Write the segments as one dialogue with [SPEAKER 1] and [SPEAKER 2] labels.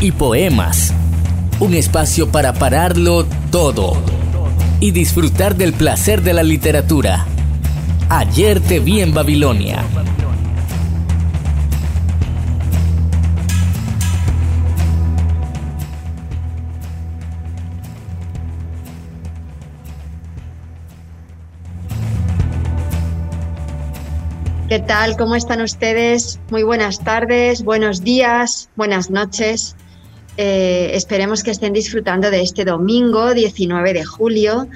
[SPEAKER 1] y poemas. Un espacio para pararlo todo y disfrutar del placer de la literatura. Ayer te vi en Babilonia.
[SPEAKER 2] ¿Qué tal? ¿Cómo están ustedes? Muy buenas tardes, buenos días, buenas noches. Eh, esperemos que estén disfrutando de este domingo 19 de julio,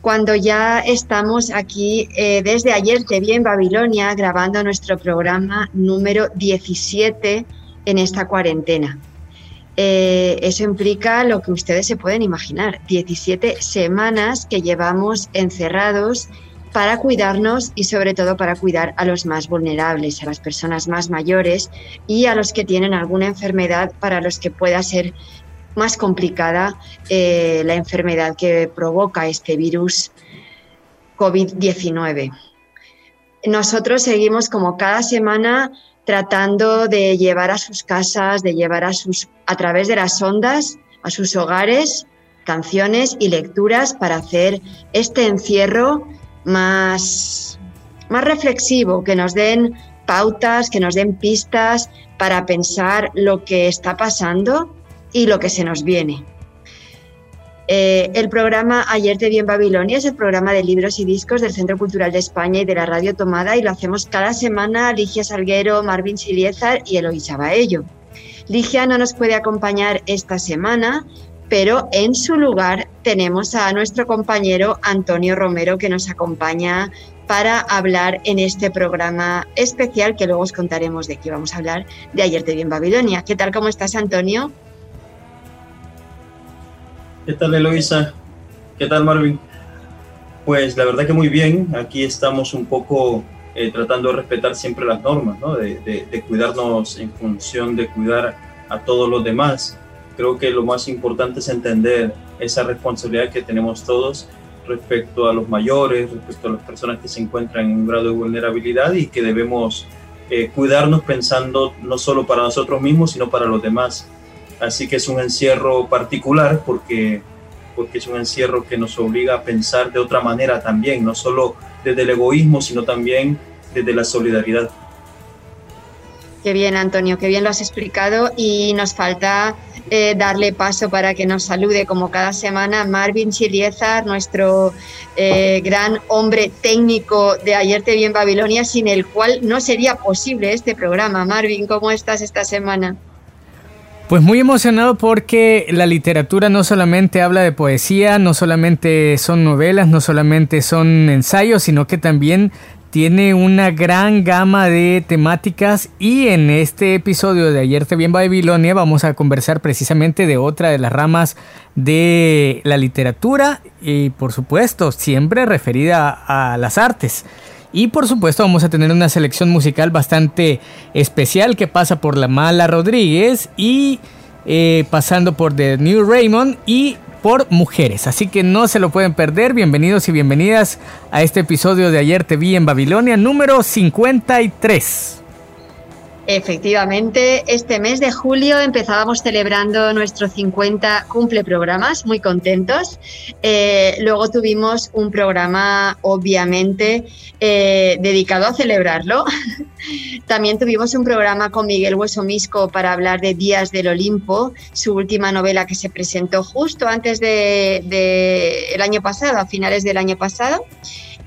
[SPEAKER 2] cuando ya estamos aquí eh, desde ayer te vi en Babilonia grabando nuestro programa número 17 en esta cuarentena. Eh, eso implica lo que ustedes se pueden imaginar, 17 semanas que llevamos encerrados para cuidarnos y sobre todo para cuidar a los más vulnerables, a las personas más mayores y a los que tienen alguna enfermedad para los que pueda ser más complicada eh, la enfermedad que provoca este virus COVID-19. Nosotros seguimos como cada semana tratando de llevar a sus casas, de llevar a sus a través de las ondas a sus hogares canciones y lecturas para hacer este encierro más, más reflexivo, que nos den pautas, que nos den pistas para pensar lo que está pasando y lo que se nos viene. Eh, el programa Ayer te vi en Babilonia es el programa de libros y discos del Centro Cultural de España y de la Radio Tomada y lo hacemos cada semana Ligia Salguero, Marvin Siliezar y Eloisa Baello. Ligia no nos puede acompañar esta semana, pero en su lugar tenemos a nuestro compañero Antonio Romero que nos acompaña para hablar en este programa especial que luego os contaremos de qué vamos a hablar de Ayer te vi en Babilonia. ¿Qué tal? ¿Cómo estás, Antonio?
[SPEAKER 3] ¿Qué tal, Eloisa? ¿Qué tal, Marvin? Pues la verdad que muy bien. Aquí estamos un poco eh, tratando de respetar siempre las normas, ¿no? de, de cuidarnos en función de cuidar a todos los demás creo que lo más importante es entender esa responsabilidad que tenemos todos respecto a los mayores, respecto a las personas que se encuentran en un grado de vulnerabilidad y que debemos eh, cuidarnos pensando no solo para nosotros mismos, sino para los demás. Así que es un encierro particular porque, porque es un encierro que nos obliga a pensar de otra manera también, no solo desde el egoísmo, sino también desde la solidaridad.
[SPEAKER 2] Qué bien, Antonio, qué bien lo has explicado y nos falta eh, darle paso para que nos salude como cada semana Marvin Chiliezar, nuestro eh, gran hombre técnico de Ayer te vi en Babilonia, sin el cual no sería posible este programa. Marvin, ¿cómo estás esta semana?
[SPEAKER 4] Pues muy emocionado porque la literatura no solamente habla de poesía, no solamente son novelas, no solamente son ensayos, sino que también tiene una gran gama de temáticas y en este episodio de Ayer te vi en Babilonia vamos a conversar precisamente de otra de las ramas de la literatura y por supuesto siempre referida a las artes. Y por supuesto vamos a tener una selección musical bastante especial que pasa por La Mala Rodríguez y eh, pasando por The New Raymond y por mujeres. Así que no se lo pueden perder. Bienvenidos y bienvenidas a este episodio de Ayer te vi en Babilonia número 53.
[SPEAKER 2] Efectivamente, este mes de julio empezábamos celebrando nuestro 50 cumple programas, muy contentos. Eh, luego tuvimos un programa, obviamente, eh, dedicado a celebrarlo. También tuvimos un programa con Miguel Huesomisco para hablar de Días del Olimpo, su última novela que se presentó justo antes del de, año pasado, a finales del año pasado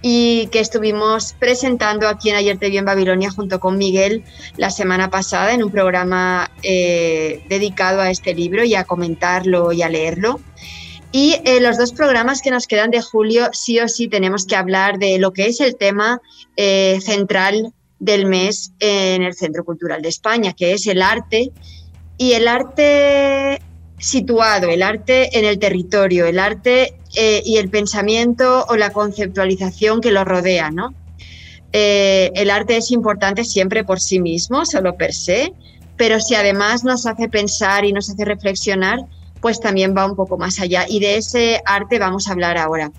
[SPEAKER 2] y que estuvimos presentando aquí en Ayer te vi en Babilonia junto con Miguel la semana pasada en un programa eh, dedicado a este libro y a comentarlo y a leerlo. Y eh, los dos programas que nos quedan de julio, sí o sí tenemos que hablar de lo que es el tema eh, central del mes en el Centro Cultural de España, que es el arte. Y el arte situado, el arte en el territorio, el arte eh, y el pensamiento o la conceptualización que lo rodea, ¿no? Eh, el arte es importante siempre por sí mismo, solo per se, pero si además nos hace pensar y nos hace reflexionar, pues también va un poco más allá. Y de ese arte vamos a hablar ahora.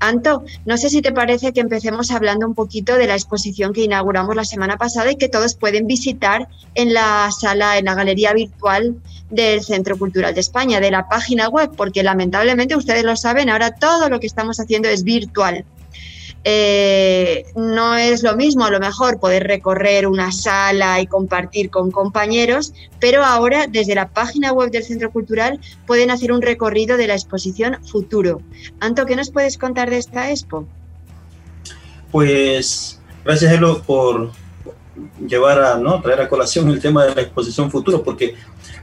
[SPEAKER 2] Anto, no sé si te parece que empecemos hablando un poquito de la exposición que inauguramos la semana pasada y que todos pueden visitar en la sala, en la galería virtual del Centro Cultural de España, de la página web, porque lamentablemente ustedes lo saben, ahora todo lo que estamos haciendo es virtual. Eh, no es lo mismo a lo mejor poder recorrer una sala y compartir con compañeros, pero ahora desde la página web del Centro Cultural pueden hacer un recorrido de la exposición Futuro. Anto, ¿qué nos puedes contar de esta expo?
[SPEAKER 3] Pues gracias Elo por llevar a traer a colación el tema de la exposición Futuro, porque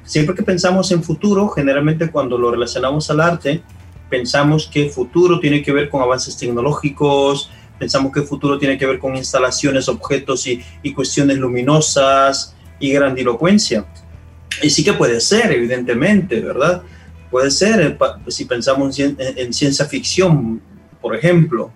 [SPEAKER 3] siempre que pensamos en futuro, generalmente cuando lo relacionamos al arte, pensamos que futuro tiene que ver con avances tecnológicos, pensamos que futuro tiene que ver con instalaciones, objetos y, cuestiones luminosas y grandilocuencia. Y sí que puede ser, evidentemente, ¿verdad? Puede ser eh, si pensamos en, ciencia ficción, por ejemplo,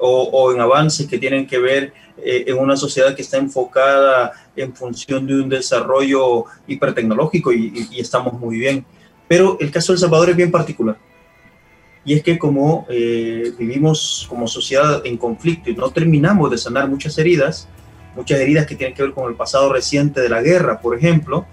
[SPEAKER 3] o, en avances que tienen que ver eh, en una sociedad que está enfocada en función de un desarrollo hipertecnológico y, y estamos muy bien. Pero el caso de El Salvador es bien particular y es que como eh, vivimos como sociedad en conflicto y no terminamos de sanar muchas heridas, muchas heridas que tienen que ver con el pasado reciente de la guerra, por ejemplo,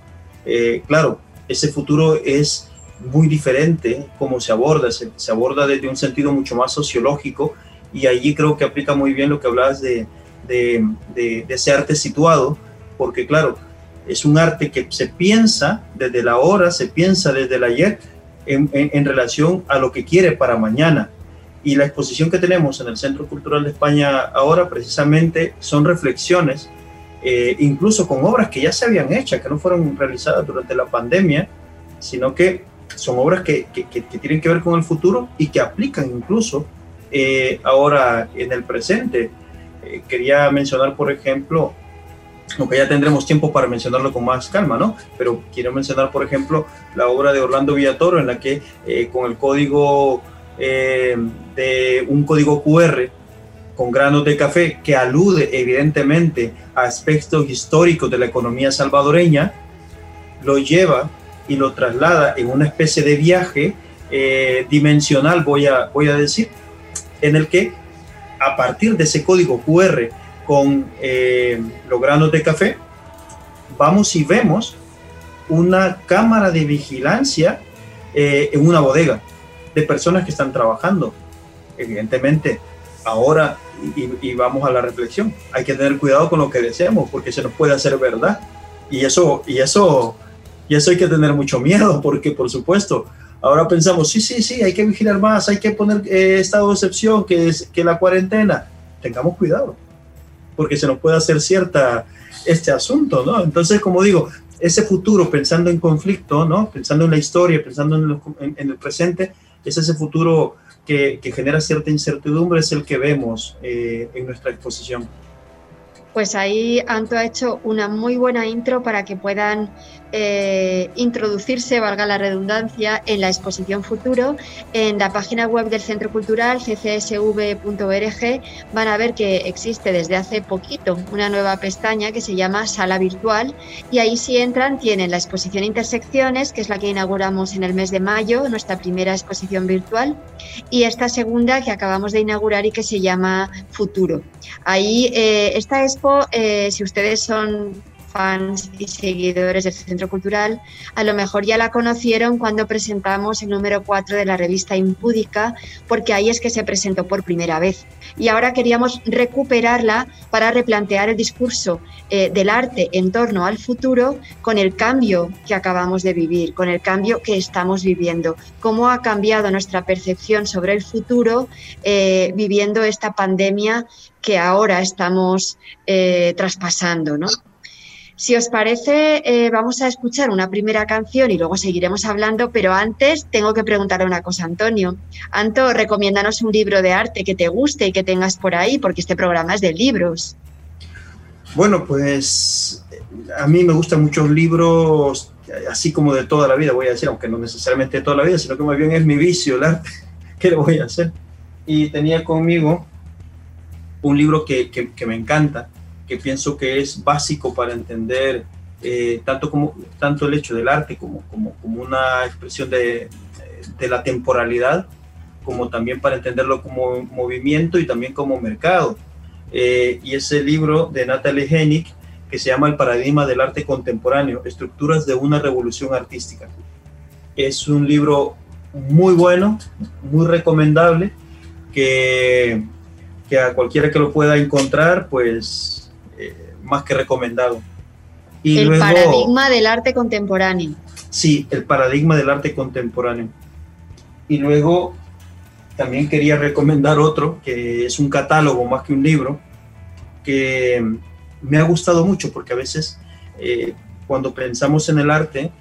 [SPEAKER 3] eh, claro, ese futuro es muy diferente como se aborda, se, aborda desde un sentido mucho más sociológico y allí creo que aplica muy bien lo que hablabas de, de, de, de ese arte situado, porque claro, es un arte que se piensa desde la hora, se piensa desde el ayer, en, relación a lo que quiere para mañana. Y la exposición que tenemos en el Centro Cultural de España ahora precisamente son reflexiones, eh, incluso con obras que ya se habían hecho, que no fueron realizadas durante la pandemia, sino que son obras que, que, tienen que ver con el futuro y que aplican incluso eh, ahora en el presente. Eh, quería mencionar, por ejemplo, aunque ya tendremos tiempo para mencionarlo con más calma, ¿no? Pero quiero mencionar, por ejemplo, la obra de Orlando Villatoro, en la que eh, con el código eh, de un código QR con granos de café que alude evidentemente a aspectos históricos de la economía salvadoreña, lo lleva y lo traslada en una especie de viaje eh, dimensional, voy a, voy a decir, en el que a partir de ese código QR con eh, los granos de café, vamos y vemos una cámara de vigilancia eh, en una bodega de personas que están trabajando. Evidentemente, ahora, y, vamos a la reflexión, hay que tener cuidado con lo que deseamos porque se nos puede hacer verdad. Y eso, y eso, y eso hay que tener mucho miedo porque, por supuesto, ahora pensamos, sí, sí, sí, hay que vigilar más, hay que poner eh, estado de excepción, que es que la cuarentena. Tengamos cuidado porque se nos puede hacer cierta este asunto, ¿no? Entonces, como digo, ese futuro pensando en conflicto, ¿no? Pensando en la historia, pensando en, el presente, es ese futuro que, genera cierta incertidumbre, es el que vemos eh, en nuestra exposición.
[SPEAKER 2] Pues ahí Anto ha hecho una muy buena intro para que puedan eh, introducirse, valga la redundancia, en la exposición Futuro. En la página web del Centro Cultural, ccsv.org, van a ver que existe desde hace poquito una nueva pestaña que se llama Sala Virtual y ahí si entran tienen la exposición Intersecciones, que es la que inauguramos en el mes de mayo, nuestra primera exposición virtual, y esta segunda que acabamos de inaugurar y que se llama Futuro. Ahí eh, esta expo, eh, si ustedes son fans y seguidores del Centro Cultural, a lo mejor ya la conocieron cuando presentamos el número 4 de la revista Impúdica, porque ahí es que se presentó por primera vez. Y ahora queríamos recuperarla para replantear el discurso eh, del arte en torno al futuro con el cambio que acabamos de vivir, con el cambio que estamos viviendo, cómo ha cambiado nuestra percepción sobre el futuro eh, viviendo esta pandemia que ahora estamos eh, traspasando, ¿no? Si os parece, eh, vamos a escuchar una primera canción y luego seguiremos hablando, pero antes tengo que preguntarle una cosa, Antonio. Anto, recomiéndanos un libro de arte que te guste y que tengas por ahí, porque este programa es de libros.
[SPEAKER 3] Bueno, pues a mí me gustan muchos libros así como de toda la vida, voy a decir, aunque no necesariamente de toda la vida, sino que más bien es mi vicio el arte. ¿Qué le voy a hacer? Y tenía conmigo un libro que, que, me encanta, que pienso que es básico para entender eh, tanto, como, tanto el hecho del arte como, como, como una expresión de, de, la temporalidad, como también para entenderlo como movimiento y también como mercado. Eh, y ese libro de Natalie Hennig que se llama El paradigma del arte contemporáneo, estructuras de una revolución artística. Es un libro muy bueno, muy recomendable, que, que a cualquiera que lo pueda encontrar, pues más que recomendado.
[SPEAKER 2] Y el paradigma del arte contemporáneo.
[SPEAKER 3] Sí, el paradigma del arte contemporáneo. Y luego también quería recomendar otro, que es un catálogo más que un libro, que me ha gustado mucho porque a veces eh, cuando pensamos en el arte,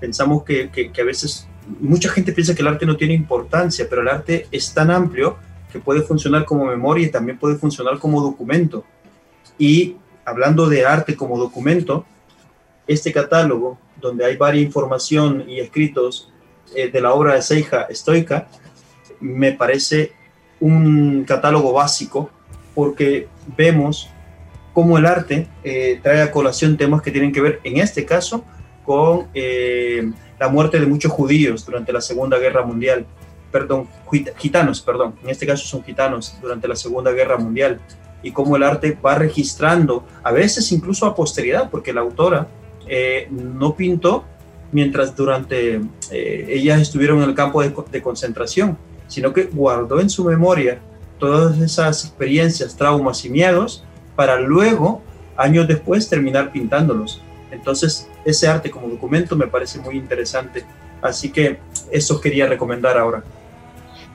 [SPEAKER 3] pensamos que, que, a veces mucha gente piensa que el arte no tiene importancia, pero el arte es tan amplio que puede funcionar como memoria y también puede funcionar como documento. Y hablando de arte como documento, este catálogo, donde hay varias información y escritos eh, de la obra de Seija Estoica, me parece un catálogo básico porque vemos cómo el arte eh, trae a colación temas que tienen que ver, en este caso, con eh, la muerte de muchos judíos durante la Segunda Guerra Mundial, perdón, gitanos, perdón, en este caso son gitanos durante la Segunda Guerra Mundial, y cómo el arte va registrando, a veces incluso a posteridad, porque la autora eh, no pintó mientras durante ellas estuvieron en el campo de concentración, sino que guardó en su memoria todas esas experiencias, traumas y miedos para luego, años después, terminar pintándolos. Entonces, ese arte como documento me parece muy interesante. Así que eso quería recomendar ahora.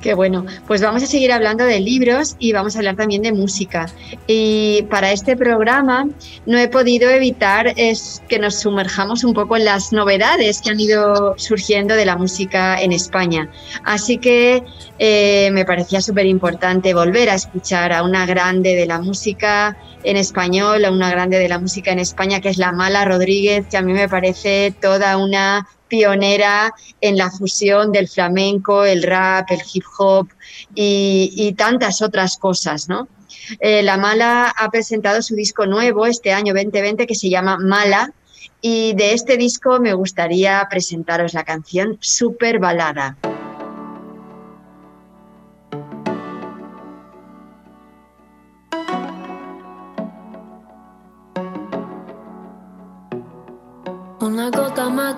[SPEAKER 2] Qué bueno, pues vamos a seguir hablando de libros y vamos a hablar también de música. Y para este programa no he podido evitar es que nos sumerjamos un poco en las novedades que han ido surgiendo de la música en España. Así que eh, me parecía súper importante volver a escuchar a una grande de la música en español, a una grande de la música en España, que es la Mala Rodríguez, que a mí me parece toda una pionera en la fusión del flamenco, el rap, el hip hop y, tantas otras cosas, ¿no? Eh, la Mala ha presentado su disco nuevo este año 2020 que se llama Mala y de este disco me gustaría presentaros la canción Super Balada.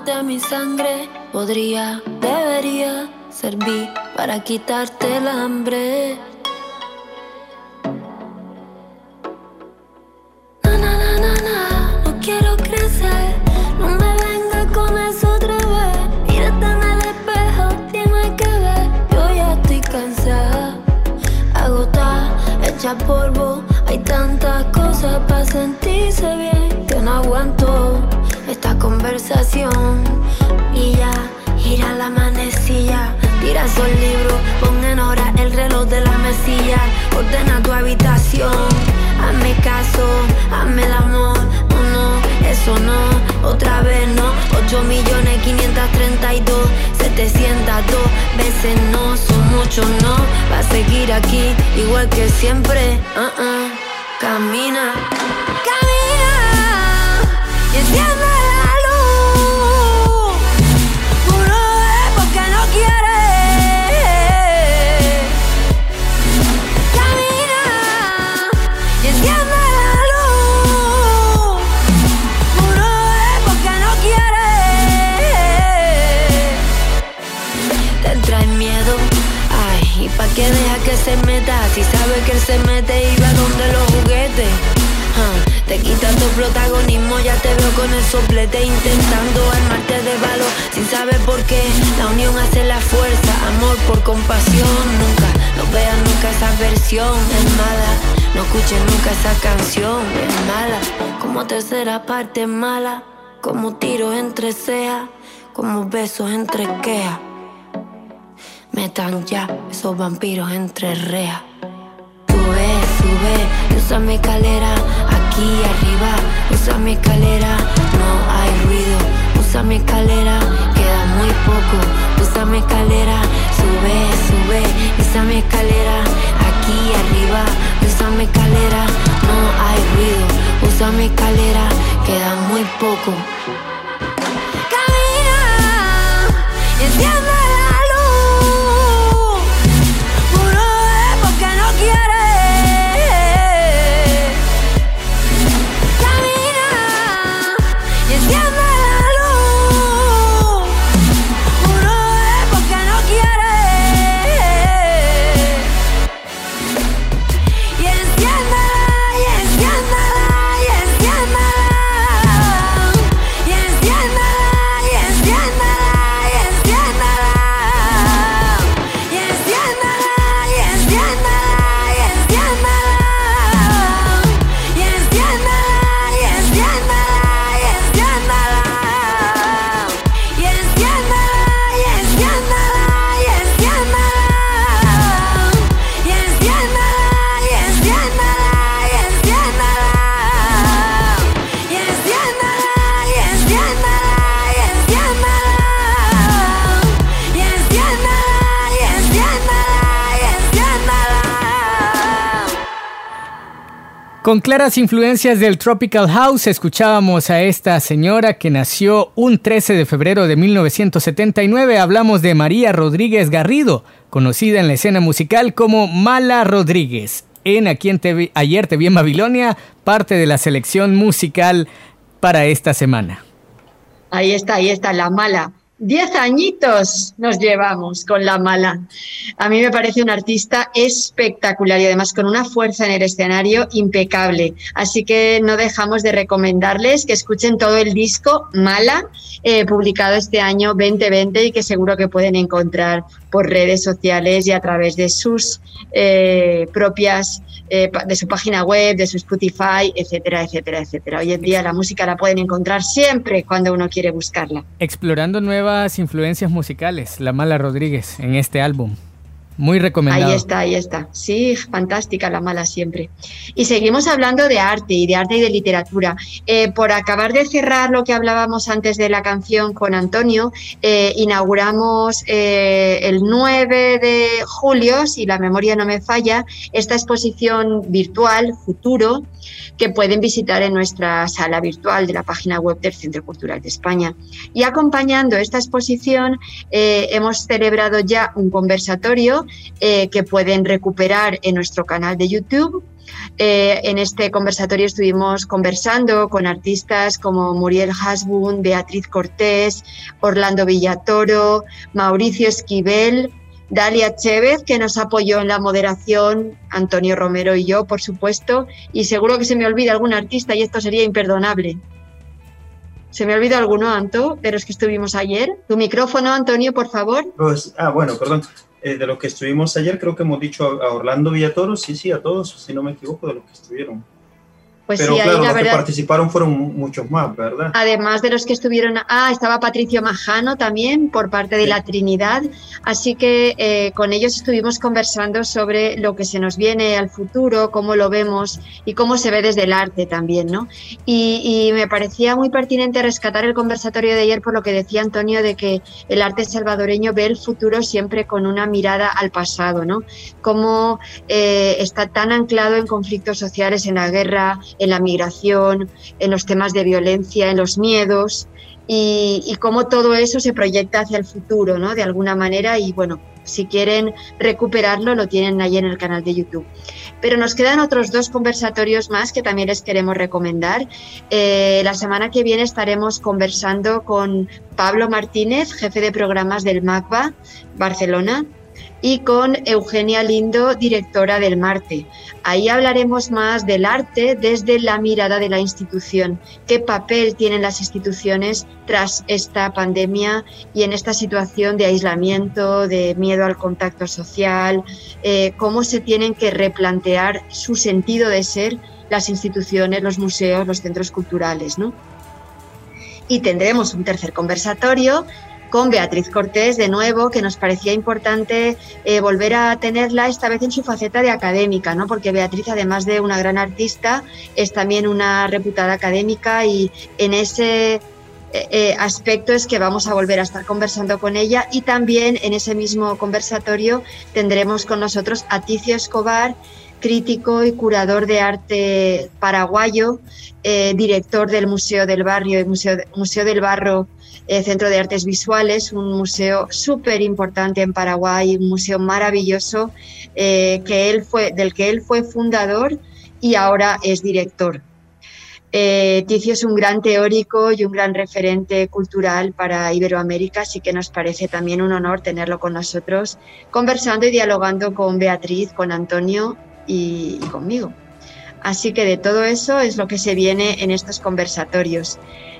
[SPEAKER 5] De mi sangre podría, debería servir para quitarte el hambre. Na, na, na, na, na, no quiero crecer, no me venga con eso otra vez. Mírate en el espejo, tienes que ver, yo ya estoy cansada, agotada, hecha polvo. Hay tantas cosas para sentirse bien que no aguanto esta conversación y ya gira la manecilla. Tira el libro, pon en hora el reloj de la mesilla. Ordena tu habitación, hazme caso, hazme el amor. No, no, eso no, otra vez no. 8 millones 532, 702 veces no, son muchos no. Va a seguir aquí igual que siempre. Uh -uh. Camina, camina y. intentando armarte de valor sin saber por qué. La unión hace la fuerza, amor por compasión. Nunca, no veas nunca esa versión, es mala. No escuches nunca esa canción, es mala. Como tercera parte mala, como tiros entre cejas, como besos entre quejas. Metan ya esos vampiros entre rejas. Sube, sube, usa mi escalera aquí arriba. Usa mi escalera, usa mi escalera, queda muy poco, usa mi escalera, sube, sube, usa mi escalera, aquí arriba, usa mi escalera, no hay ruido, usa mi escalera, queda muy poco. Camina,
[SPEAKER 4] Con claras influencias del Tropical House, escuchábamos a esta señora que nació un 13 de febrero de 1979. Hablamos de María Rodríguez Garrido, conocida en la escena musical como Mala Rodríguez. En Aquí en TV Ayer Te Vi en Babilonia, parte de la selección musical para esta semana.
[SPEAKER 2] Ahí está, ahí está, la mala. Diez añitos nos llevamos con la mala. A mí me parece una artista espectacular y además con una fuerza en el escenario impecable. Así que no dejamos de recomendarles que escuchen todo el disco Mala, eh, publicado este año 2020 y que seguro que pueden encontrar por redes sociales y a través de sus eh, propias, eh, de su página web, de su Spotify, etcétera, etcétera, etcétera. Hoy en día la música la pueden encontrar siempre cuando uno quiere buscarla.
[SPEAKER 4] Explorando nuevas influencias musicales, La Mala Rodríguez, en este álbum. Muy recomendado.
[SPEAKER 2] Ahí está, ahí está. Sí, fantástica la mala siempre. Y seguimos hablando de arte y de arte y de literatura. Eh, por acabar de cerrar lo que hablábamos antes de la canción con Antonio, eh, inauguramos eh, el 9 de julio, si la memoria no me falla, esta exposición virtual, Futuro, que pueden visitar en nuestra sala virtual de la página web del Centro Cultural de España. Y acompañando esta exposición, hemos celebrado ya un conversatorio eh, que pueden recuperar en nuestro canal de YouTube. Eh, en este conversatorio estuvimos conversando con artistas como Muriel Hasbun, Beatriz Cortés, Orlando Villatoro, Mauricio Esquivel, Dalia Chévez, que nos apoyó en la moderación, Antonio Romero y yo, por supuesto, y seguro que se me olvida algún artista y esto sería imperdonable. ¿Se me olvida alguno, Anto, de los que estuvimos ayer? Tu micrófono, Antonio, por favor.
[SPEAKER 3] Pues, ah, bueno, perdón. Eh, de lo que estuvimos ayer, creo que hemos dicho a, a Orlando Villatoro, sí, sí, a todos, si no me equivoco, de los que estuvieron.
[SPEAKER 2] Pues
[SPEAKER 3] Pero
[SPEAKER 2] sí,
[SPEAKER 3] claro,
[SPEAKER 2] ahí la
[SPEAKER 3] los que
[SPEAKER 2] verdad.
[SPEAKER 3] participaron fueron mu- muchos más, ¿verdad?
[SPEAKER 2] Además de los que estuvieron, ah, estaba Patricio Majano también por parte de
[SPEAKER 3] Sí.
[SPEAKER 2] la Trinidad, así que eh, con ellos estuvimos conversando sobre lo que se nos viene al futuro, cómo lo vemos y cómo se ve desde el arte también, ¿no? Y, y me parecía muy pertinente rescatar el conversatorio de ayer por lo que decía Antonio de que el arte salvadoreño ve el futuro siempre con una mirada al pasado, ¿no? Cómo eh, está tan anclado en conflictos sociales, en la guerra, en la migración, en los temas de violencia, en los miedos y, cómo todo eso se proyecta hacia el futuro, ¿no? De alguna manera y bueno, si quieren recuperarlo lo tienen ahí en el canal de YouTube. Pero nos quedan otros dos conversatorios más que también les queremos recomendar. Eh, la semana que viene estaremos conversando con Pablo Martínez, jefe de programas del MACBA Barcelona, y con Eugenia Lindo, directora del Marte. Ahí hablaremos más del arte desde la mirada de la institución, qué papel tienen las instituciones tras esta pandemia y en esta situación de aislamiento, de miedo al contacto social, eh, cómo se tienen que replantear su sentido de ser las instituciones, los museos, los centros culturales. ¿no? Y tendremos un tercer conversatorio con Beatriz Cortés de nuevo, que nos parecía importante eh, volver a tenerla esta vez en su faceta de académica, ¿no? porque Beatriz, además de una gran artista, es también una reputada académica y en ese eh, eh, aspecto es que vamos a volver a estar conversando con ella y también en ese mismo conversatorio tendremos con nosotros a Ticio Escobar, crítico y curador de arte paraguayo, director del Museo del Barrio y Museo, Museo del Barro, Centro de Artes Visuales, un museo súper importante en Paraguay, un museo maravilloso que él fue, del que él fue fundador y ahora es director. Eh, Ticio es un gran teórico y un gran referente cultural para Iberoamérica, así que nos parece también un honor tenerlo con nosotros, conversando y dialogando con Beatriz, con Antonio y, conmigo. Así que de todo eso es lo que se viene en estos conversatorios.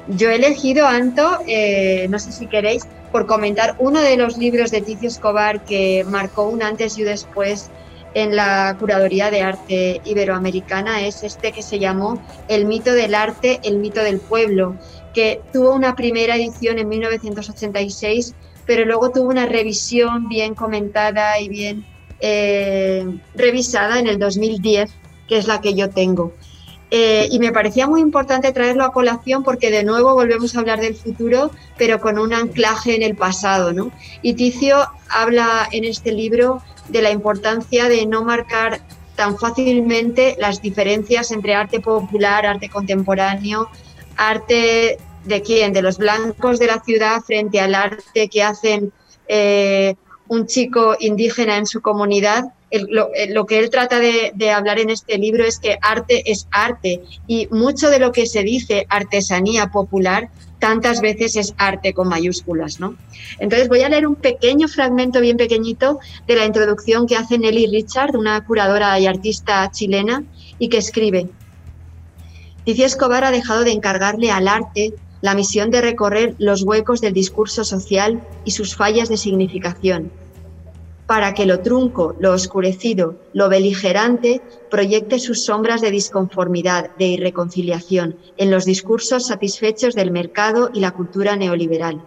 [SPEAKER 2] Yo he elegido, Anto, eh, no sé si queréis, por comentar uno de los libros de Ticio Escobar que marcó un antes y un después en la Curaduría de Arte Iberoamericana es este que se llamó El mito del arte, el mito del pueblo, que tuvo una primera edición en 1986, pero luego tuvo una revisión bien comentada y bien eh, revisada en el 2010, que es la que yo tengo. Eh, y me parecía muy importante traerlo a colación porque de nuevo volvemos a hablar del futuro, pero con un anclaje en el pasado. ¿no? Y Ticio habla en este libro de la importancia de no marcar tan fácilmente las diferencias entre arte popular, arte contemporáneo, arte de quién, de los blancos de la ciudad frente al arte que hacen eh, un chico indígena en su comunidad. Lo, lo, que él trata de, de, hablar en este libro es que arte es arte y mucho de lo que se dice artesanía popular tantas veces es arte con mayúsculas, ¿no? Entonces voy a leer un pequeño fragmento bien pequeñito de la introducción que hace Nelly Richard, una curadora y artista chilena, y que escribe, Ticia Escobar ha dejado de encargarle al arte la misión de recorrer los huecos del discurso social y sus fallas de significación, para que lo trunco, lo oscurecido, lo beligerante proyecte sus sombras de disconformidad, de irreconciliación en los discursos satisfechos del mercado y la cultura neoliberal.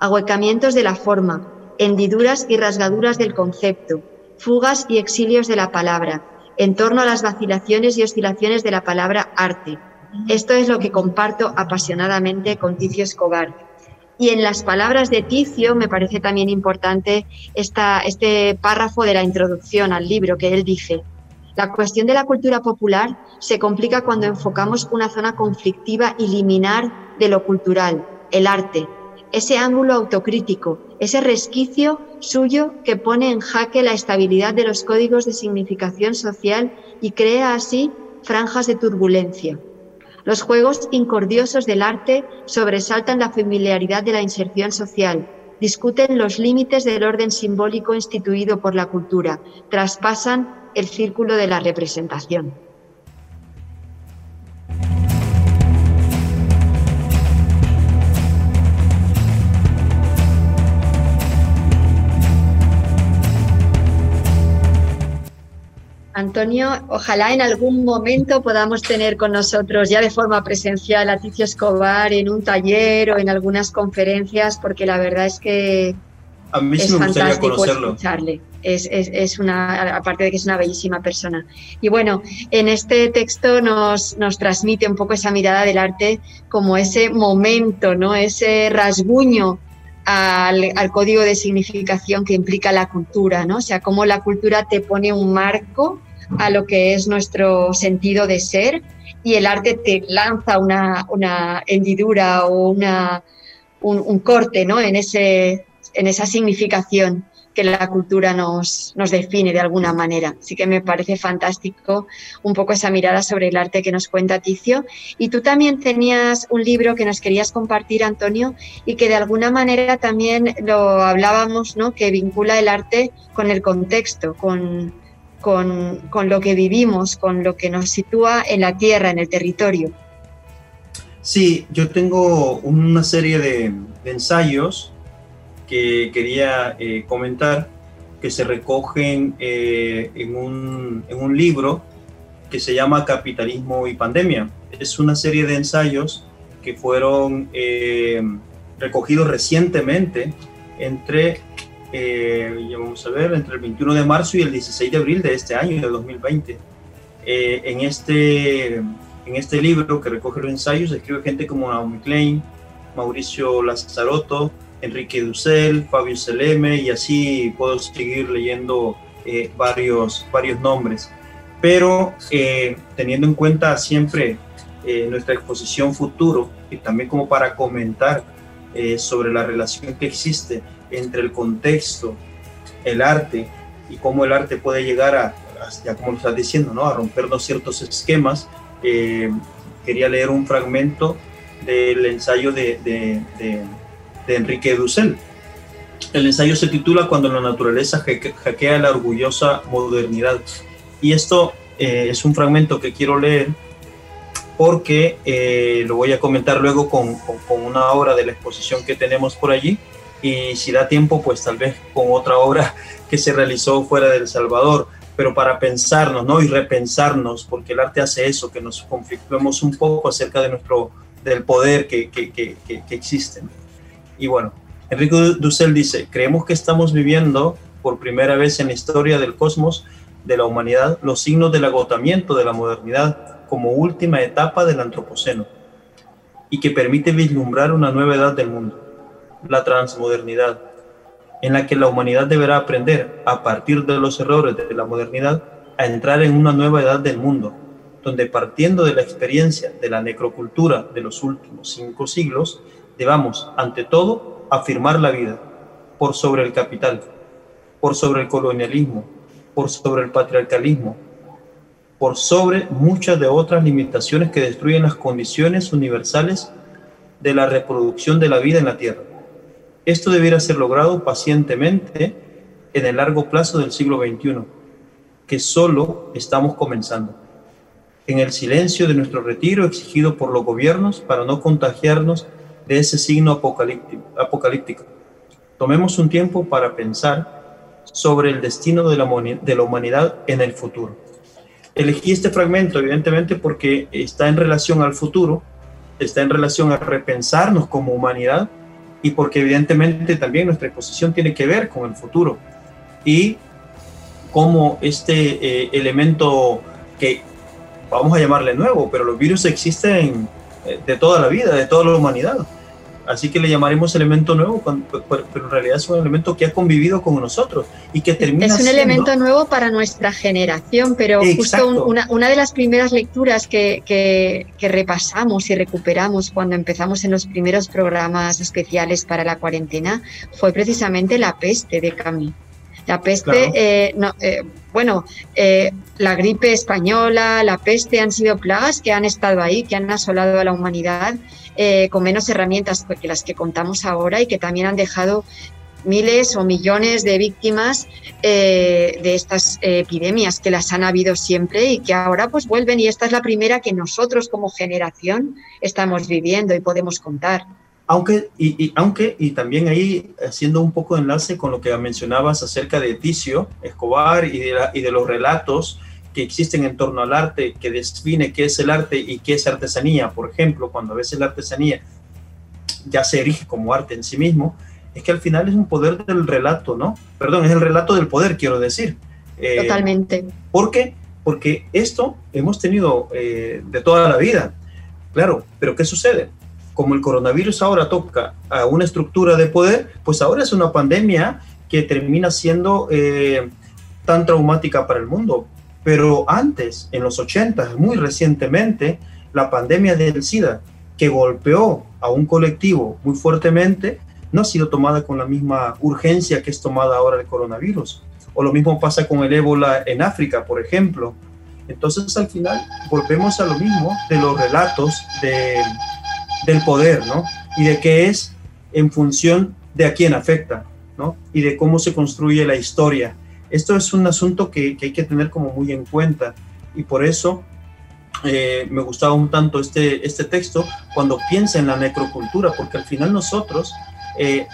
[SPEAKER 2] Ahuecamientos de la forma, hendiduras y rasgaduras del concepto, fugas y exilios de la palabra, en torno a las vacilaciones y oscilaciones de la palabra arte. Esto es lo que comparto apasionadamente con Ticio Escobar, y en las palabras de Ticio me parece también importante esta, este párrafo de la introducción al libro que él dice, la cuestión de la cultura popular se complica cuando enfocamos una zona conflictiva y liminar de lo cultural, el arte, ese ángulo autocrítico, ese resquicio suyo que pone en jaque la estabilidad de los códigos de significación social y crea así franjas de turbulencia. Los juegos incordiosos del arte sobresaltan la familiaridad de la inserción social, discuten los límites del orden simbólico instituido por la cultura, traspasan el círculo de la representación. Antonio, ojalá en algún momento podamos tener con nosotros ya de forma presencial a Ticio Escobar en un taller o en algunas conferencias, porque la verdad es que
[SPEAKER 3] a mí sí
[SPEAKER 2] es
[SPEAKER 3] me gustaría
[SPEAKER 2] fantástico
[SPEAKER 3] conocerlo.
[SPEAKER 2] escucharle. Es, es, es, una, aparte de que es una bellísima persona. Y bueno, en este texto nos, nos transmite un poco esa mirada del arte como ese momento, ¿no? ese rasguño al, al, código de significación que implica la cultura, ¿no? O sea, cómo la cultura te pone un marco a lo que es nuestro sentido de ser y el arte te lanza una, una hendidura o una, un, corte ¿no? en, ese, en esa significación que la cultura nos, nos define de alguna manera. Así que me parece fantástico un poco esa mirada sobre el arte que nos cuenta Ticio. Y tú también tenías un libro que nos querías compartir, Antonio, y que de alguna manera también lo hablábamos, ¿no? que vincula el arte con el contexto, con, con, con, lo que vivimos, con lo que nos sitúa en la tierra, en el territorio.
[SPEAKER 3] Sí, yo tengo una serie de, ensayos que quería eh, comentar que se recogen eh, en, un, en, un, libro que se llama Capitalismo y Pandemia. Es una serie de ensayos que fueron eh, recogidos recientemente entre eh, vamos a ver, entre el 21 de marzo y el 16 de abril de este año, de 2020. Eh, en, este, en este libro que recoge los ensayos escribe gente como Naomi Klein, Mauricio Lazarotto, Enrique Dussel, Fabio Seleme y así puedo seguir leyendo eh, varios, varios nombres. Pero eh, teniendo en cuenta siempre eh, nuestra exposición futuro y también como para comentar sobre la relación que existe entre el contexto, el arte y cómo el arte puede llegar a, ya como lo estás diciendo, ¿no? a rompernos ciertos esquemas, quería leer un fragmento del ensayo de, Enrique Dussel. El ensayo se titula Cuando la naturaleza hackea la orgullosa modernidad. Y esto eh, es un fragmento que quiero leer porque eh, lo voy a comentar luego con, una obra de la exposición que tenemos por allí y si da tiempo pues tal vez con otra obra que se realizó fuera de El Salvador pero para pensarnos ¿no? y repensarnos, porque el arte hace eso, que nos conflictuemos un poco acerca de nuestro, del poder que, que, que, que existe. Y bueno, Enrique Dussel dice, creemos que estamos viviendo por primera vez en la historia del cosmos, de la humanidad, los signos del agotamiento de la modernidad como última etapa del antropoceno y que permite vislumbrar una nueva edad del mundo, la transmodernidad, en la que la humanidad deberá aprender, a partir de los errores de la modernidad, a entrar en una nueva edad del mundo, donde partiendo de la experiencia de la necrocultura de los últimos cinco siglos, debamos, ante todo, afirmar la vida por sobre el capital, por sobre el colonialismo, por sobre el patriarcalismo, por sobre muchas de otras limitaciones que destruyen las condiciones universales de la reproducción de la vida en la Tierra. Esto debiera ser logrado pacientemente en el largo plazo del siglo XXI, que solo estamos comenzando. En el silencio de nuestro retiro exigido por los gobiernos para no contagiarnos de ese signo apocalíptico. Tomemos un tiempo para pensar sobre el destino de la, humanidad en el futuro. Elegí este fragmento evidentemente porque está en relación al futuro, está en relación a repensarnos como humanidad y porque evidentemente también nuestra exposición tiene que ver con el futuro y como este eh, elemento que vamos a llamarle nuevo, pero los virus existen eh, de toda la vida, de toda la humanidad. Así que le llamaremos elemento nuevo, pero en realidad es un elemento que ha convivido con nosotros y que termina
[SPEAKER 2] Es un elemento nuevo para nuestra generación, pero justo una, una, de las primeras lecturas que, que, que, repasamos y recuperamos cuando empezamos en los primeros programas especiales para la cuarentena fue precisamente La peste de Camus. La peste, eh, no, eh, bueno, eh, la gripe española, la peste han sido plagas que han estado ahí, que han asolado a la humanidad eh, con menos herramientas que las que contamos ahora y que también han dejado miles o millones de víctimas eh, de estas epidemias que las han habido siempre y que ahora pues vuelven y esta es la primera que nosotros como generación estamos viviendo y podemos contar.
[SPEAKER 3] Aunque y, aunque, y también ahí haciendo un poco de enlace con lo que mencionabas acerca de Ticio Escobar y de, y de los relatos que existen en torno al arte, que define qué es el arte y qué es artesanía, por ejemplo, cuando a veces la artesanía ya se erige como arte en sí mismo, es que al final es un poder del relato, ¿no? Perdón, es el relato del poder, quiero decir.
[SPEAKER 2] Eh, Totalmente.
[SPEAKER 3] ¿Por qué? Porque esto hemos tenido eh, de toda la vida, claro, pero ¿qué sucede? Como el coronavirus ahora toca a una estructura de poder, pues ahora es una pandemia que termina siendo eh, tan traumática para el mundo, pero antes, en los 80, muy recientemente, la pandemia del SIDA, que golpeó a un colectivo muy fuertemente, no ha sido tomada con la misma urgencia que es tomada ahora el coronavirus. O lo mismo pasa con el ébola en África, por ejemplo. Entonces, al final, volvemos a lo mismo de los relatos de, del poder, ¿no? Y de qué es en función de a quién afecta, ¿no? Y de cómo se construye la historia esto es un asunto que, hay que tener como muy en cuenta y por eso eh, me gustaba un tanto este, este texto cuando piensa en la necrocultura, porque al final nosotros eh,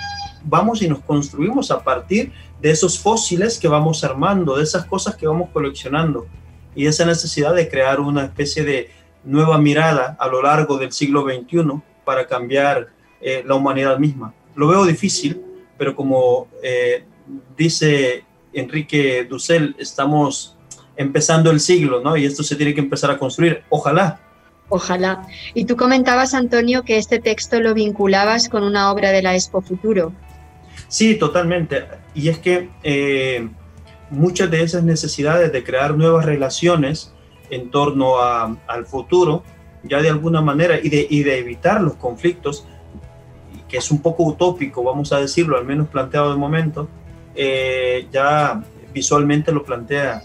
[SPEAKER 3] vamos y nos construimos a partir de esos fósiles que vamos armando, de esas cosas que vamos coleccionando y esa necesidad de crear una especie de nueva mirada a lo largo del siglo XXI para cambiar eh, la humanidad misma. Lo veo difícil, pero como dice Enrique Dussel, estamos empezando el siglo, ¿no? Y esto se tiene que empezar a construir. Ojalá,
[SPEAKER 2] Ojalá. Y tú comentabas, Antonio, que este texto lo vinculabas con una obra de la Expo Futuro.
[SPEAKER 3] Sí, totalmente. Y es que eh, muchas de esas necesidades de crear nuevas relaciones en torno al futuro, ya de alguna manera, y de, y de evitar los conflictos, que es un poco utópico, vamos a decirlo, al menos planteado de momento, eh, ya visualmente lo plantea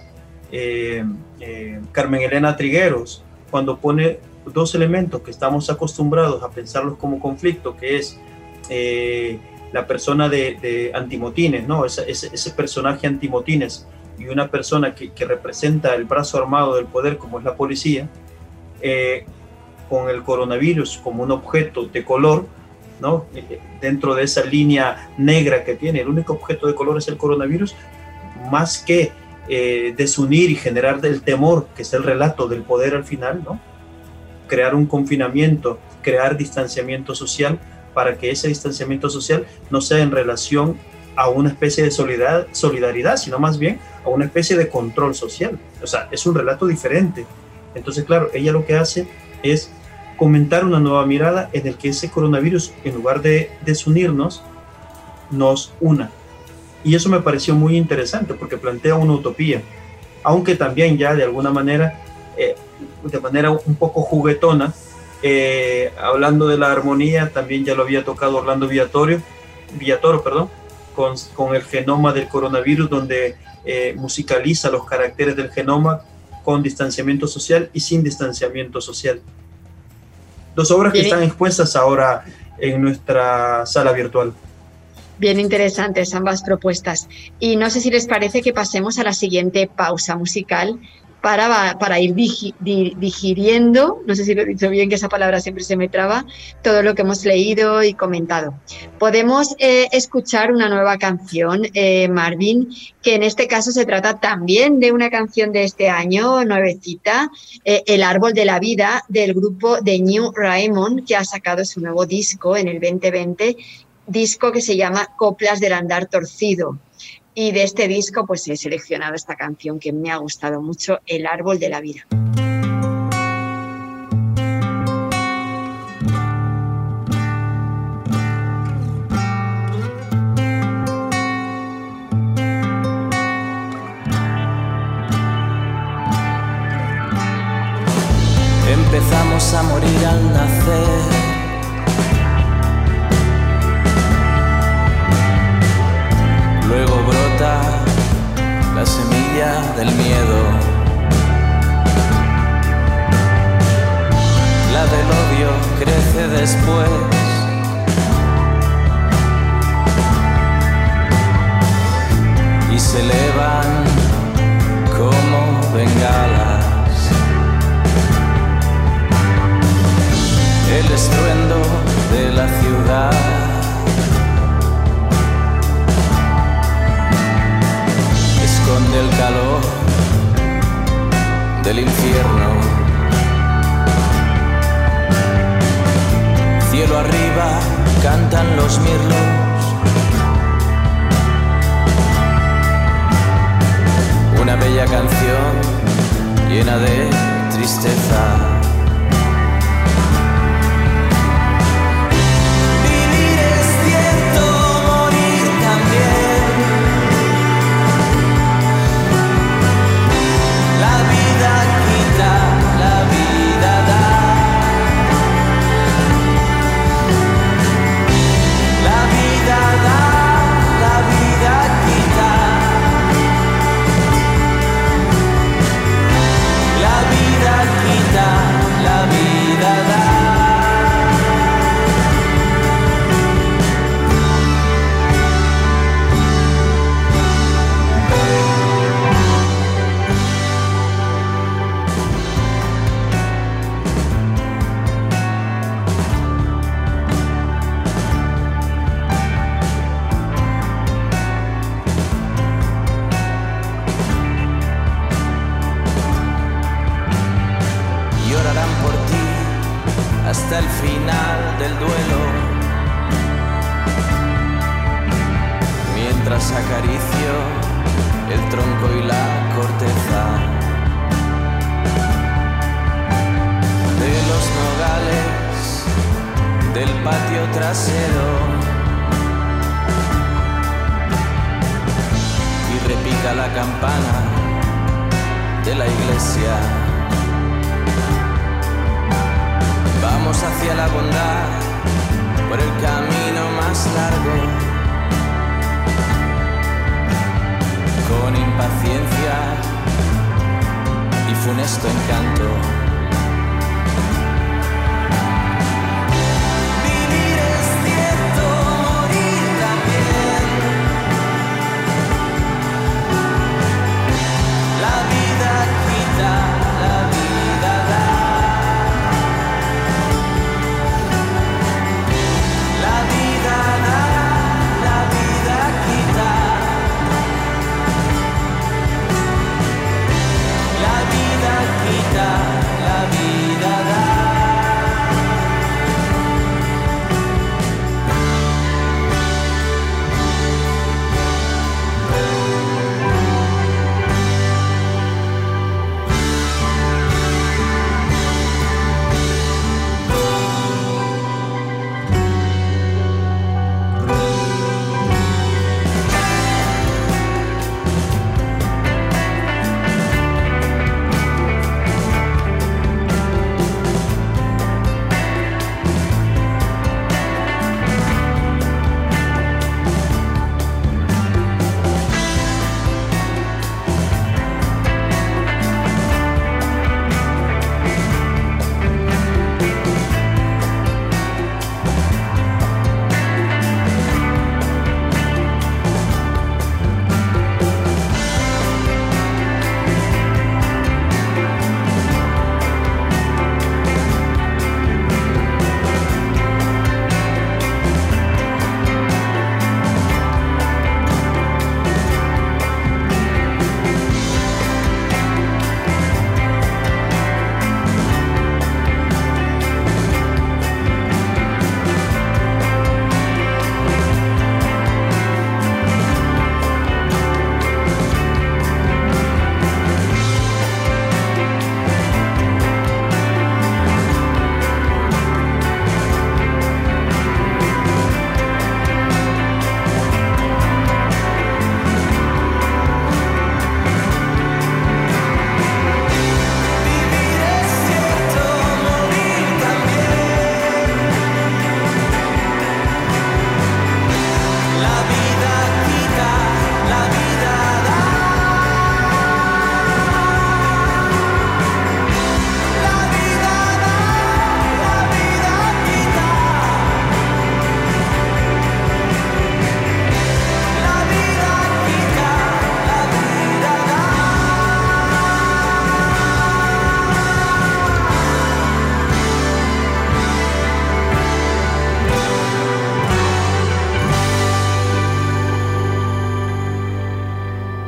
[SPEAKER 3] eh, eh, Carmen Elena Trigueros, cuando pone dos elementos que estamos acostumbrados a pensarlos como conflicto, que es la persona de, Antimotines, ¿no? Ese, personaje Antimotines y una persona que, representa el brazo armado del poder como es la policía, con el coronavirus como un objeto de color, ¿no? dentro de esa línea negra que tiene, el único objeto de color es el coronavirus, más que eh, desunir y generar del temor, que es el relato del poder al final, crear un confinamiento, crear distanciamiento social, para que ese distanciamiento social no sea en relación a una especie de solidaridad, sino más bien a una especie de control social. O sea, es un relato diferente. Entonces, claro, ella lo que hace es comentar una nueva mirada en el que ese coronavirus, en lugar de desunirnos, nos una. Y eso me pareció muy interesante porque plantea una utopía, aunque también ya de alguna manera, eh, de manera un poco juguetona, eh, hablando de la armonía, también ya lo había tocado Orlando Villatorio, Villatoro, perdón, con, con el genoma del coronavirus, donde eh, musicaliza los caracteres del genoma con distanciamiento social y sin distanciamiento social dos obras que están expuestas ahora en nuestra sala virtual.
[SPEAKER 2] Bien interesantes ambas propuestas. Y no sé si les parece que pasemos a la siguiente pausa musical para, para ir digiriendo, no sé si lo he dicho bien, que esa palabra siempre se me traba, todo lo que hemos leído y comentado. Podemos eh, escuchar una nueva canción, eh, Marvin, que en este caso se trata también de una canción de este año, nuevecita, eh, El Árbol de la Vida, del grupo de New Raymond, que ha sacado su nuevo disco en el 2020, disco que se llama Coplas del Andar Torcido. Y de este disco pues he seleccionado esta canción que me ha gustado mucho, El árbol de la vida.
[SPEAKER 6] Empezamos a morir al nacer del infierno. Cielo arriba cantan los mirlos. Una bella canción llena de tristeza. del duelo. Mientras acaricio el tronco y la corteza de los nogales del patio trasero. Y repica la campana de la iglesia. Vamos hacia la bondad por el camino más largo. Con impaciencia y funesto encanto.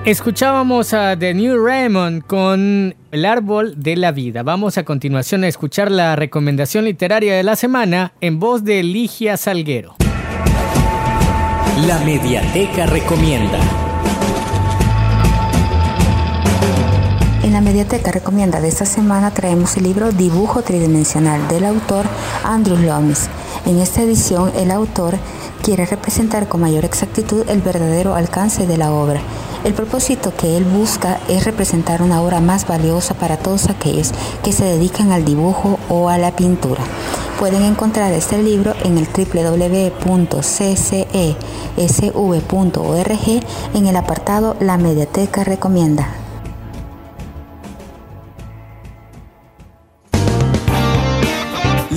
[SPEAKER 4] Escuchábamos a The New Raymond con El árbol de la vida. Vamos a continuación a escuchar la recomendación literaria de la semana en voz de Ligia Salguero.
[SPEAKER 1] La Mediateca Recomienda.
[SPEAKER 7] En la Mediateca Recomienda de esta semana traemos el libro Dibujo Tridimensional del autor Andrew Loomis. En esta edición el autor quiere representar con mayor exactitud el verdadero alcance de la obra el propósito que él busca es representar una obra más valiosa para todos aquellos que se dedican al dibujo o a la pintura. Pueden encontrar este libro en el www.ccesv.org en el apartado La Mediateca Recomienda.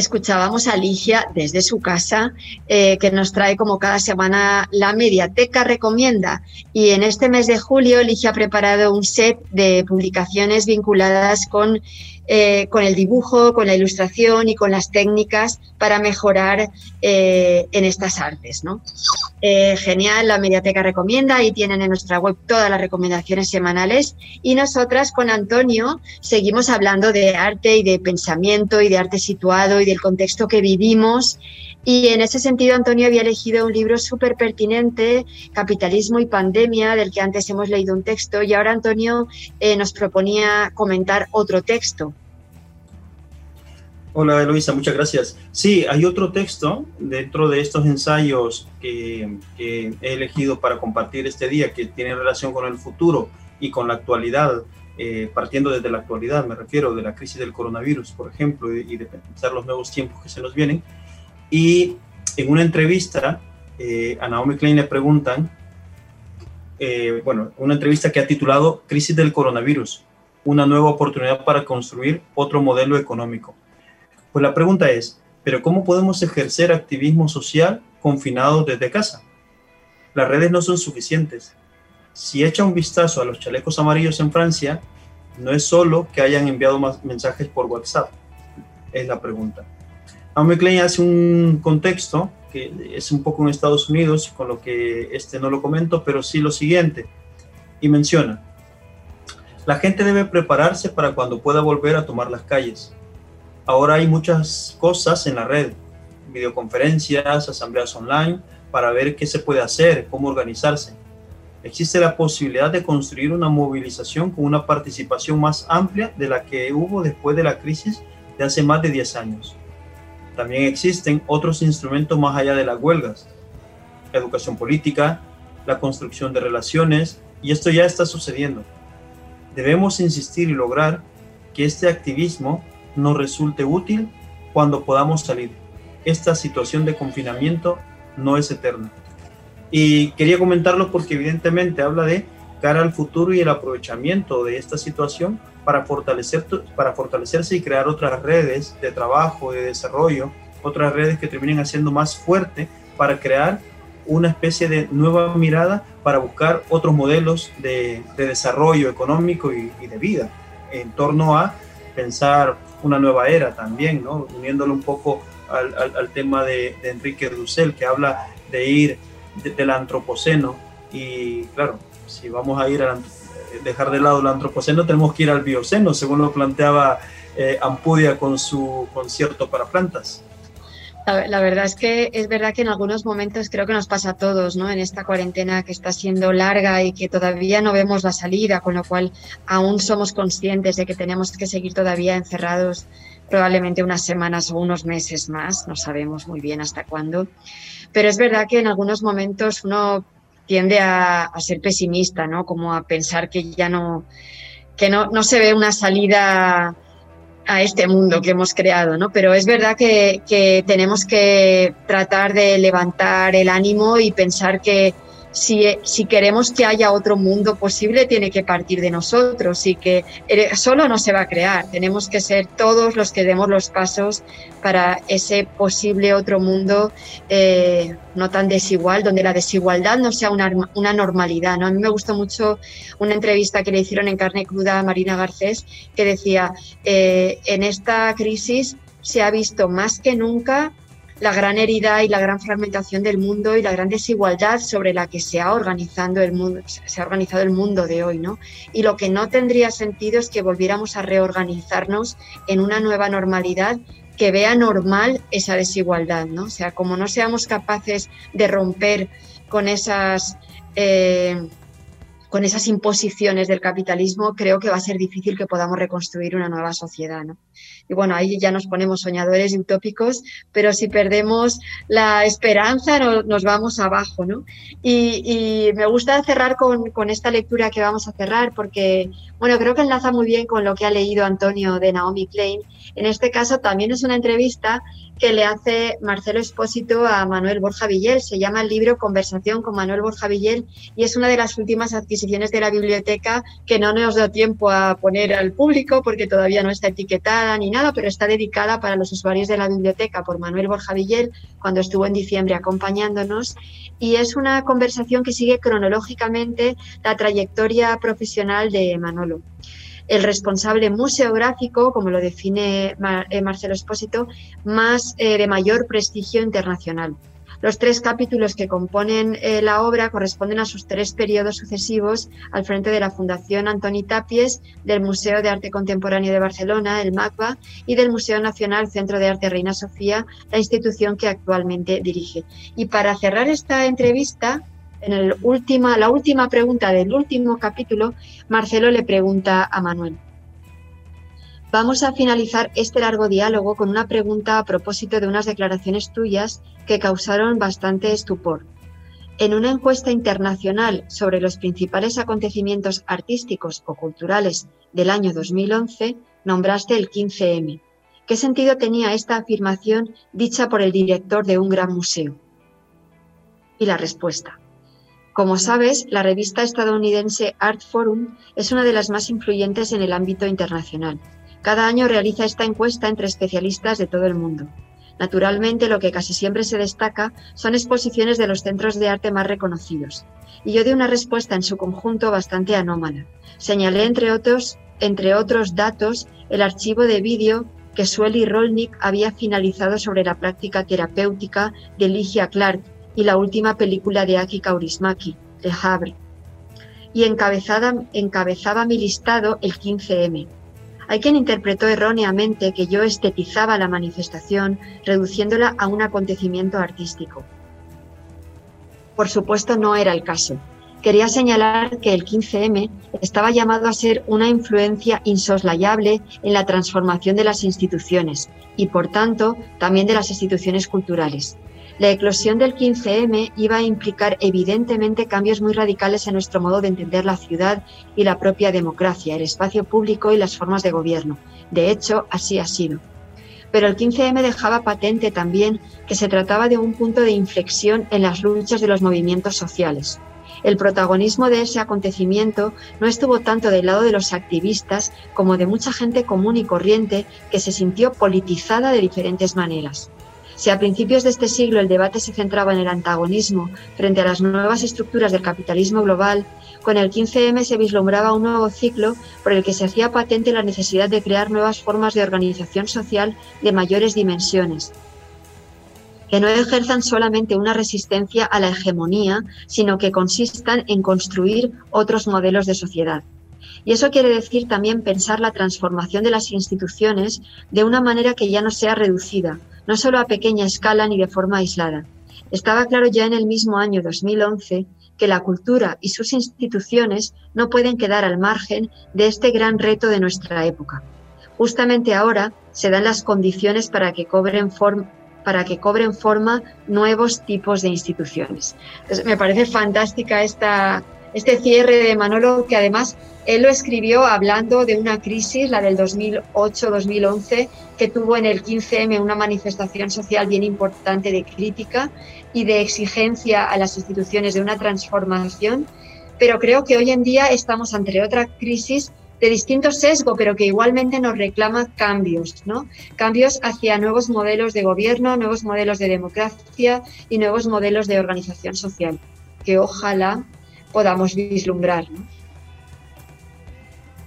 [SPEAKER 2] Escuchábamos a Ligia desde su casa, eh, que nos trae como cada semana la Mediateca Recomienda. Y en este mes de julio, Ligia ha preparado un set de publicaciones vinculadas con eh, con el dibujo, con la ilustración y con las técnicas para mejorar eh, en estas artes. ¿no? Eh, genial, la Mediateca recomienda y tienen en nuestra web todas las recomendaciones semanales y nosotras con Antonio seguimos hablando de arte y de pensamiento y de arte situado y del contexto que vivimos y en ese sentido, Antonio había elegido un libro súper pertinente, Capitalismo y Pandemia, del que antes hemos leído un texto, y ahora Antonio eh, nos proponía comentar otro texto.
[SPEAKER 3] Hola Eloisa, muchas gracias. Sí, hay otro texto dentro de estos ensayos que, he elegido para compartir este día que tiene relación con el futuro y con la actualidad, eh, partiendo desde la actualidad, me refiero de la crisis del coronavirus, por ejemplo, y de pensar los nuevos tiempos que se nos vienen. Y en una entrevista eh, a Naomi Klein le preguntan, eh, bueno, una entrevista que ha titulado Crisis del coronavirus, una nueva oportunidad para construir otro modelo económico. Pues la pregunta es, ¿pero cómo podemos ejercer activismo social confinado desde casa? Las redes no son suficientes. Si echa un vistazo a los chalecos amarillos en Francia, no es solo que hayan enviado más mensajes por WhatsApp, es la pregunta. Naomi Klein hace un contexto que es un poco en Estados Unidos, con lo que este no lo comento, pero sí lo siguiente, y menciona, la gente debe prepararse para cuando pueda volver a tomar las calles. Ahora hay muchas cosas en la red, videoconferencias, asambleas online, para ver qué se puede hacer, cómo organizarse. Existe la posibilidad de construir una movilización con una participación más amplia de la que hubo después de la crisis de hace más de 10 años. También existen otros instrumentos más allá de las huelgas, educación política, la construcción de relaciones, y esto ya está sucediendo. Debemos insistir y lograr que este activismo nos resulte útil cuando podamos salir. Esta situación de confinamiento no es eterna. Y quería comentarlo porque evidentemente habla de cara al futuro y el aprovechamiento de esta situación para, fortalecer, para fortalecerse y crear otras redes de trabajo, de desarrollo, otras redes que terminen haciendo más fuerte para crear una especie de nueva mirada para buscar otros modelos de, desarrollo económico y, de vida en torno a pensar una nueva era también, ¿no? uniéndolo un poco al, tema de, Enrique Dussel, que habla de ir del antropoceno y claro, si vamos a ir a dejar de lado el antropoceno, tenemos que ir al bioceno, según lo planteaba eh, Ampudia con su concierto para plantas.
[SPEAKER 2] La, verdad es que es verdad que en algunos momentos creo que nos pasa a todos, ¿no? En esta cuarentena que está siendo larga y que todavía no vemos la salida, con lo cual aún somos conscientes de que tenemos que seguir todavía encerrados probablemente unas semanas o unos meses más, no sabemos muy bien hasta cuándo. Pero es verdad que en algunos momentos uno tiende a, ser pesimista, ¿no? Como a pensar que ya no, que no, no se ve una salida a este mundo que hemos creado, ¿no? Pero es verdad que, que, tenemos que tratar de levantar el ánimo y pensar que si, si, queremos que haya otro mundo posible, tiene que partir de nosotros y que eh, solo no se va a crear. Tenemos que ser todos los que demos los pasos para ese posible otro mundo eh, no tan desigual, donde la desigualdad no sea una, una, normalidad. ¿no? A mí me gustó mucho una entrevista que le hicieron en carne cruda a Marina Garcés, que decía, eh, en esta crisis se ha visto más que nunca la gran herida y la gran fragmentación del mundo y la gran desigualdad sobre la que se ha organizado el mundo, se ha organizado el mundo de hoy, ¿no? Y lo que no tendría sentido es que volviéramos a reorganizarnos en una nueva normalidad que vea normal esa desigualdad, ¿no? O sea, como no seamos capaces de romper con esas eh, con esas imposiciones del capitalismo, creo que va a ser difícil que podamos reconstruir una nueva sociedad. ¿no? Y bueno, ahí ya nos ponemos soñadores y utópicos, pero si perdemos la esperanza nos vamos abajo. ¿no? Y, me gusta cerrar con, con, esta lectura que vamos a cerrar porque, bueno, creo que enlaza muy bien con lo que ha leído Antonio de Naomi Klein. En este caso también es una entrevista que le hace Marcelo Espósito a Manuel Borja Villel. Se llama el libro Conversación con Manuel Borja Villel y es una de las últimas adquisiciones de la biblioteca que no nos da tiempo a poner al público porque todavía no está etiquetada ni nada, pero está dedicada para los usuarios de la biblioteca por Manuel Borja Villel cuando estuvo en diciembre acompañándonos. Y es una conversación que sigue cronológicamente la trayectoria profesional de Manolo el responsable museográfico, como lo define eh, Marcelo Espósito, más eh, de mayor prestigio internacional. Los tres capítulos que componen eh, la obra corresponden a sus tres periodos sucesivos al frente de la Fundación Antoni Tapies, del Museo de Arte Contemporáneo de Barcelona, el MACBA, y del Museo Nacional Centro de Arte Reina Sofía, la institución que actualmente dirige. Y para cerrar esta entrevista, en el última, la última pregunta del último capítulo, Marcelo le pregunta a Manuel. Vamos a finalizar este largo diálogo con una pregunta a propósito de unas declaraciones tuyas que causaron bastante estupor. En una encuesta internacional sobre los principales acontecimientos artísticos o culturales del año 2011, nombraste el 15M. ¿Qué sentido tenía esta afirmación dicha por el director de un gran museo? Y la respuesta. Como sabes, la revista estadounidense Art Forum es una de las más influyentes en el ámbito internacional. Cada año realiza esta encuesta entre especialistas de todo el mundo. Naturalmente, lo que casi siempre se destaca son exposiciones de los centros de arte más reconocidos. Y yo di una respuesta en su conjunto bastante anómala. Señalé, entre otros, entre otros datos, el archivo de vídeo que Sueli Rolnik había finalizado sobre la práctica terapéutica de Ligia Clark y la última película de Aki Kaurismäki, Le Havre. Y encabezaba mi listado el 15M. Hay quien interpretó erróneamente que yo estetizaba la manifestación, reduciéndola a un acontecimiento artístico. Por supuesto, no era el caso. Quería señalar que el 15M estaba llamado a ser una influencia insoslayable en la transformación de las instituciones y, por tanto, también de las instituciones culturales. La eclosión del 15M iba a implicar evidentemente cambios muy radicales en nuestro modo de entender la ciudad y la propia democracia, el espacio público y las formas de gobierno. De hecho, así ha sido. Pero el 15M dejaba patente también que se trataba de un punto de inflexión en las luchas de los movimientos sociales. El protagonismo de ese acontecimiento no estuvo tanto del lado de los activistas como de mucha gente común y corriente que se sintió politizada de diferentes maneras. Si a principios de este siglo el debate se centraba en el antagonismo frente a las nuevas estructuras del capitalismo global, con el 15M se vislumbraba un nuevo ciclo por el que se hacía patente la necesidad de crear nuevas formas de organización social de mayores dimensiones, que no ejerzan solamente una resistencia a la hegemonía, sino que consistan en construir otros modelos de sociedad. Y eso quiere decir también pensar la transformación de las instituciones de una manera que ya no sea reducida, no solo a pequeña escala ni de forma aislada. Estaba claro ya en el mismo año 2011 que la cultura y sus instituciones no pueden quedar al margen de este gran reto de nuestra época. Justamente ahora se dan las condiciones para que cobren forma para que cobren forma nuevos tipos de instituciones. me parece fantástica esta, este cierre de Manolo, que además él lo escribió hablando de una crisis, la del 2008-2011, que tuvo en el 15M una manifestación social bien importante de crítica y de exigencia a las instituciones de una transformación, pero creo que hoy en día estamos ante otra crisis de distinto sesgo, pero que igualmente nos reclama cambios, ¿no? Cambios hacia nuevos modelos de gobierno, nuevos modelos de democracia y nuevos modelos de organización social, que ojalá podamos vislumbrar.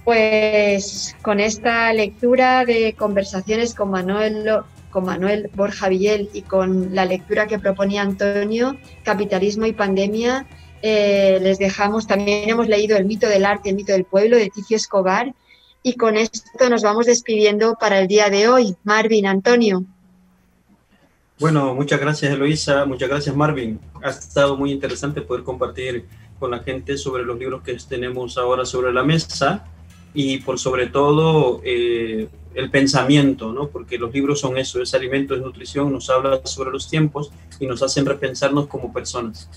[SPEAKER 2] Pues con esta lectura de conversaciones con Manuel, con Manuel Borja Villel y con la lectura que proponía Antonio, Capitalismo y Pandemia, eh, les dejamos, también hemos leído El mito del arte, el mito del pueblo de Ticio Escobar y con esto nos vamos despidiendo para el día de hoy. Marvin, Antonio.
[SPEAKER 3] Bueno, muchas gracias Eloisa, muchas gracias Marvin. Ha estado muy interesante poder compartir con la gente sobre los libros que tenemos ahora sobre la mesa y por sobre todo eh, el pensamiento, ¿no? porque los libros son eso, es alimento, es nutrición, nos habla sobre los tiempos y nos hacen repensarnos como personas.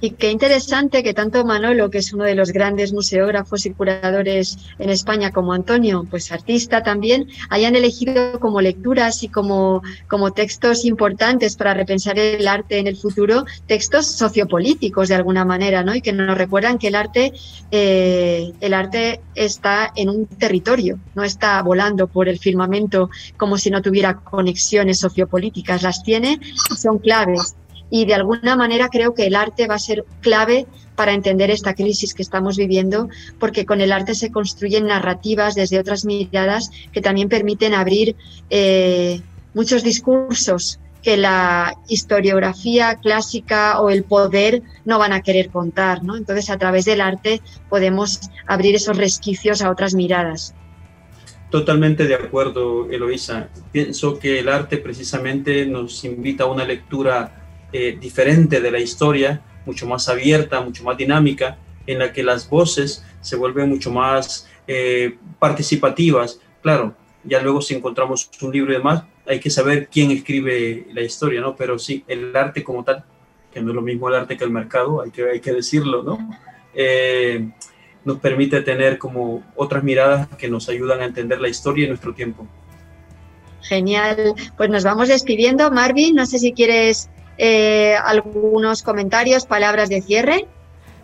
[SPEAKER 2] Y qué interesante que tanto Manolo, que es uno de los grandes museógrafos y curadores en España, como Antonio, pues artista también, hayan elegido como lecturas y como, como textos importantes para repensar el arte en el futuro, textos sociopolíticos de alguna manera, ¿no? Y que nos recuerdan que el arte, eh, el arte está en un territorio, no está volando por el firmamento como si no tuviera conexiones sociopolíticas, las tiene y son claves y de alguna manera creo que el arte va a ser clave para entender esta crisis que estamos viviendo, porque con el arte se construyen narrativas desde otras miradas que también permiten abrir eh, muchos discursos que la historiografía clásica o el poder no van a querer contar. ¿no? Entonces, a través del arte podemos abrir esos resquicios a otras miradas.
[SPEAKER 3] Totalmente de acuerdo, Eloisa. Pienso que el arte precisamente nos invita a una lectura eh, diferente de la historia, mucho más abierta, mucho más dinámica, en la que las voces se vuelven mucho más eh, participativas. Claro, ya luego si encontramos un libro y demás, hay que saber quién escribe la historia, ¿no? Pero sí, el arte como tal, que no es lo mismo el arte que el mercado, hay que, hay que decirlo, ¿no? Eh, nos permite tener como otras miradas que nos ayudan a entender la historia y nuestro tiempo.
[SPEAKER 2] Genial, pues nos vamos despidiendo. Marvin, no sé si quieres eh, algunos comentarios, palabras de cierre.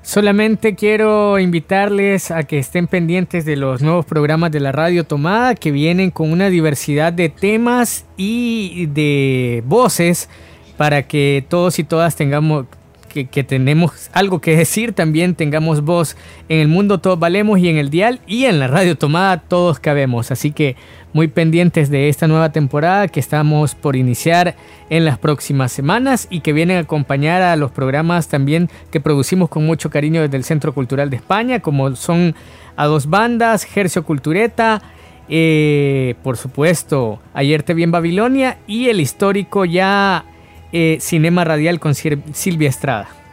[SPEAKER 4] Solamente quiero invitarles a que estén pendientes de los nuevos programas de la radio tomada que vienen con una diversidad de temas y de voces para que todos y todas tengamos que, tenemos algo que decir, también tengamos voz en el mundo todos valemos y en el dial y en la radio tomada todos cabemos. Así que muy pendientes de esta nueva temporada que estamos por iniciar en las próximas semanas y que vienen a acompañar a los programas también que producimos con mucho cariño desde el Centro Cultural de España, como son A Dos Bandas, Gercio Cultureta, eh, por supuesto, Ayer te vi en Babilonia y el histórico ya eh, Cinema Radial con Silvia Estrada.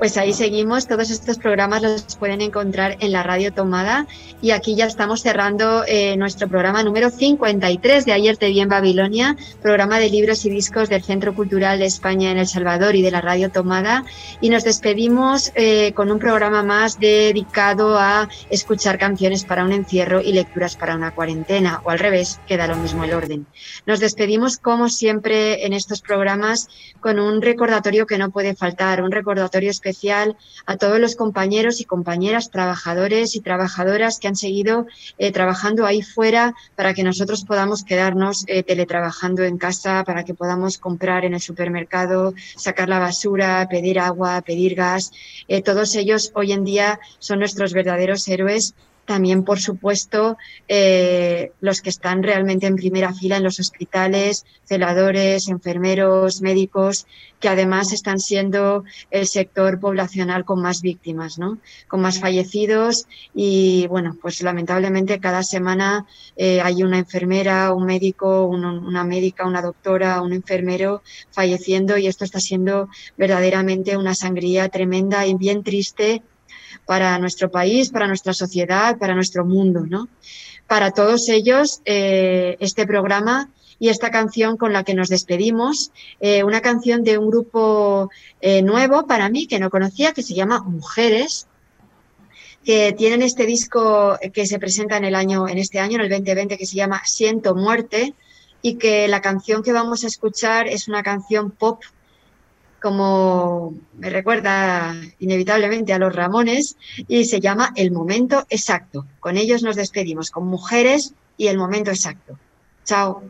[SPEAKER 2] Pues ahí seguimos, todos estos programas los pueden encontrar en la radio tomada. Y aquí ya estamos cerrando eh, nuestro programa número 53 de Ayer te vi en Babilonia, programa de libros y discos del Centro Cultural de España en El Salvador y de la radio tomada. Y nos despedimos eh, con un programa más dedicado a escuchar canciones para un encierro y lecturas para una cuarentena o al revés, queda lo mismo el orden. Nos despedimos como siempre en estos programas con un recordatorio que no puede faltar, un recordatorio especial especial a todos los compañeros y compañeras, trabajadores y trabajadoras que han seguido eh, trabajando ahí fuera para que nosotros podamos quedarnos eh, teletrabajando en casa, para que podamos comprar en el supermercado, sacar la basura, pedir agua, pedir gas. Eh, todos ellos hoy en día son nuestros verdaderos héroes también, por supuesto, eh, los que están realmente en primera fila en los hospitales, celadores, enfermeros, médicos, que además están siendo el sector poblacional con más víctimas, ¿no? con más fallecidos y, bueno, pues lamentablemente cada semana eh, hay una enfermera, un médico, una médica, una doctora, un enfermero falleciendo y esto está siendo verdaderamente una sangría tremenda y bien triste para nuestro país, para nuestra sociedad, para nuestro mundo, ¿no? Para todos ellos, eh, este programa y esta canción con la que nos despedimos, eh, una canción de un grupo eh, nuevo para mí que no conocía, que se llama Mujeres, que tienen este disco que se presenta en el año, en este año, en el 2020, que se llama Siento Muerte, y que la canción que vamos a escuchar es una canción pop como me recuerda inevitablemente a los Ramones, y se llama El Momento Exacto. Con ellos nos despedimos, con mujeres y el momento exacto. Chao.